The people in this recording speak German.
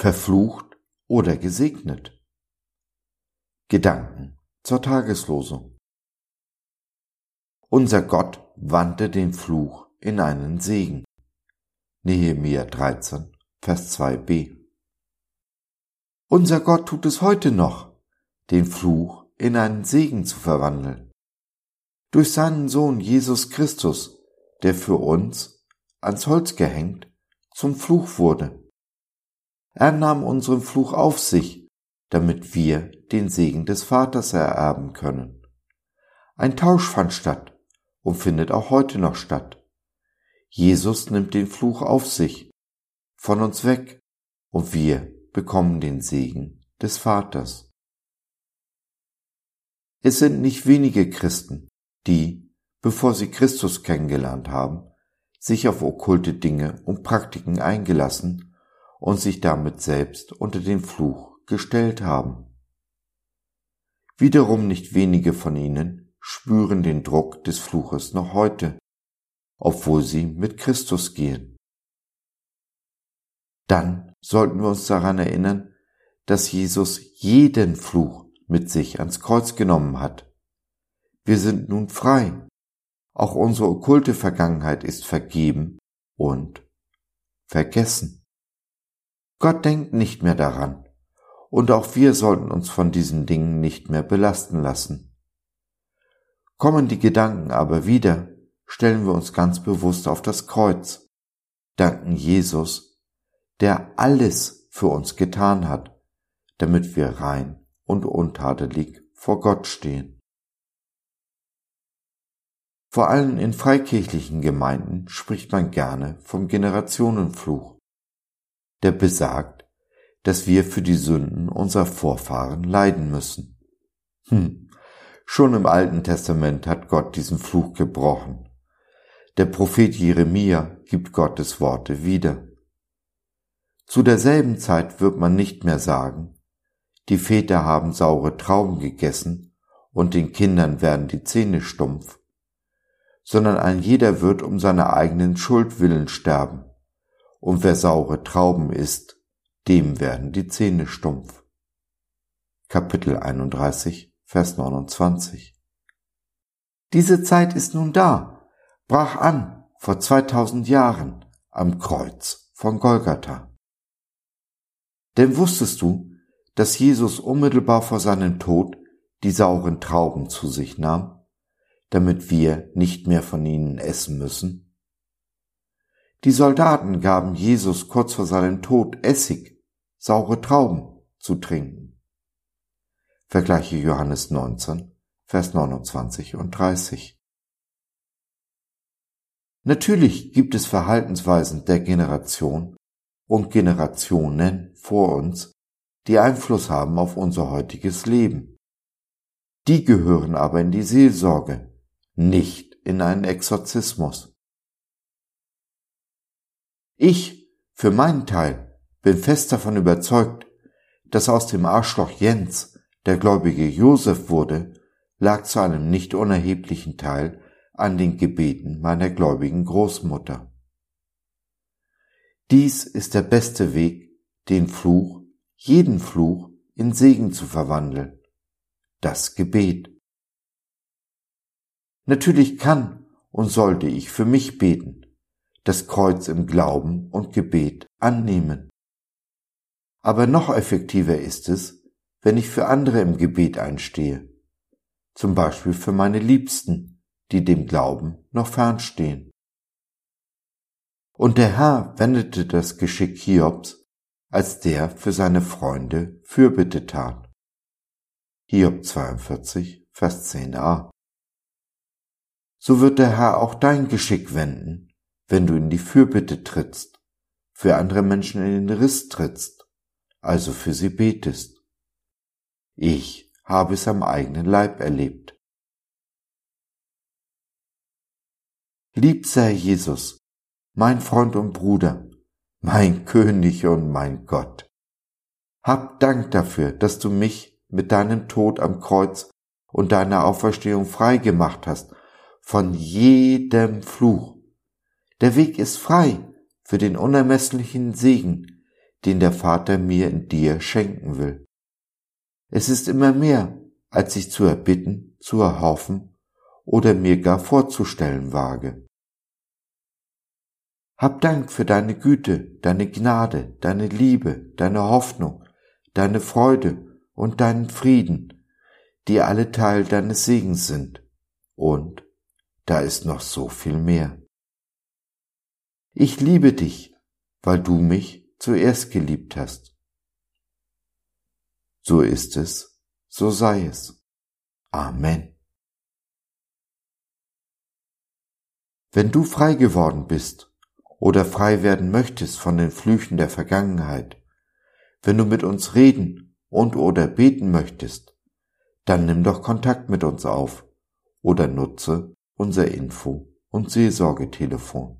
verflucht oder gesegnet? Gedanken zur Tageslosung. Unser Gott wandte den Fluch in einen Segen. Nehemiah 13, Vers 2b. Unser Gott tut es heute noch, den Fluch in einen Segen zu verwandeln. Durch seinen Sohn Jesus Christus, der für uns ans Holz gehängt zum Fluch wurde. Er nahm unseren Fluch auf sich, damit wir den Segen des Vaters ererben können. Ein Tausch fand statt und findet auch heute noch statt. Jesus nimmt den Fluch auf sich, von uns weg, und wir bekommen den Segen des Vaters. Es sind nicht wenige Christen, die, bevor sie Christus kennengelernt haben, sich auf okkulte Dinge und Praktiken eingelassen und sich damit selbst unter den Fluch gestellt haben. Wiederum nicht wenige von ihnen spüren den Druck des Fluches noch heute, obwohl sie mit Christus gehen. Dann sollten wir uns daran erinnern, dass Jesus jeden Fluch mit sich ans Kreuz genommen hat. Wir sind nun frei. Auch unsere okkulte Vergangenheit ist vergeben und vergessen. Gott denkt nicht mehr daran, und auch wir sollten uns von diesen Dingen nicht mehr belasten lassen. Kommen die Gedanken aber wieder, stellen wir uns ganz bewusst auf das Kreuz, danken Jesus, der alles für uns getan hat, damit wir rein und untadelig vor Gott stehen. Vor allem in freikirchlichen Gemeinden spricht man gerne vom Generationenfluch, der besagt, dass wir für die Sünden unserer Vorfahren leiden müssen. Hm, schon im Alten Testament hat Gott diesen Fluch gebrochen. Der Prophet Jeremia gibt Gottes Worte wieder. Zu derselben Zeit wird man nicht mehr sagen, die Väter haben saure Trauben gegessen und den Kindern werden die Zähne stumpf, sondern ein jeder wird um seine eigenen Schuld willen sterben, und wer saure Trauben isst, dem werden die Zähne stumpf. Kapitel 31, Vers 29 Diese Zeit ist nun da, brach an vor 2000 Jahren am Kreuz von Golgatha. Denn wusstest du, dass Jesus unmittelbar vor seinem Tod die sauren Trauben zu sich nahm, damit wir nicht mehr von ihnen essen müssen? Die Soldaten gaben Jesus kurz vor seinem Tod Essig, saure Trauben zu trinken. Vergleiche Johannes 19, Vers 29 und 30. Natürlich gibt es Verhaltensweisen der Generation und Generationen vor uns, die Einfluss haben auf unser heutiges Leben. Die gehören aber in die Seelsorge, nicht in einen Exorzismus. Ich, für meinen Teil, bin fest davon überzeugt, dass aus dem Arschloch Jens der gläubige Josef wurde, lag zu einem nicht unerheblichen Teil an den Gebeten meiner gläubigen Großmutter. Dies ist der beste Weg, den Fluch, jeden Fluch in Segen zu verwandeln. Das Gebet. Natürlich kann und sollte ich für mich beten, das Kreuz im Glauben und Gebet annehmen. Aber noch effektiver ist es, wenn ich für andere im Gebet einstehe, zum Beispiel für meine Liebsten, die dem Glauben noch fernstehen. Und der Herr wendete das Geschick Hiobs, als der für seine Freunde Fürbitte tat. Hiob 42, Vers 10a. So wird der Herr auch dein Geschick wenden, wenn du in die Fürbitte trittst, für andere Menschen in den Riss trittst, also für sie betest. Ich habe es am eigenen Leib erlebt. Lieb sei Jesus, mein Freund und Bruder, mein König und mein Gott. Hab Dank dafür, dass du mich mit deinem Tod am Kreuz und deiner Auferstehung frei gemacht hast von jedem Fluch. Der Weg ist frei für den unermesslichen Segen, den der Vater mir in dir schenken will. Es ist immer mehr, als ich zu erbitten, zu erhoffen oder mir gar vorzustellen wage. Hab Dank für deine Güte, deine Gnade, deine Liebe, deine Hoffnung, deine Freude und deinen Frieden, die alle Teil deines Segens sind. Und da ist noch so viel mehr. Ich liebe dich, weil du mich zuerst geliebt hast. So ist es, so sei es. Amen. Wenn du frei geworden bist oder frei werden möchtest von den Flüchen der Vergangenheit, wenn du mit uns reden und oder beten möchtest, dann nimm doch Kontakt mit uns auf oder nutze unser Info- und Seelsorgetelefon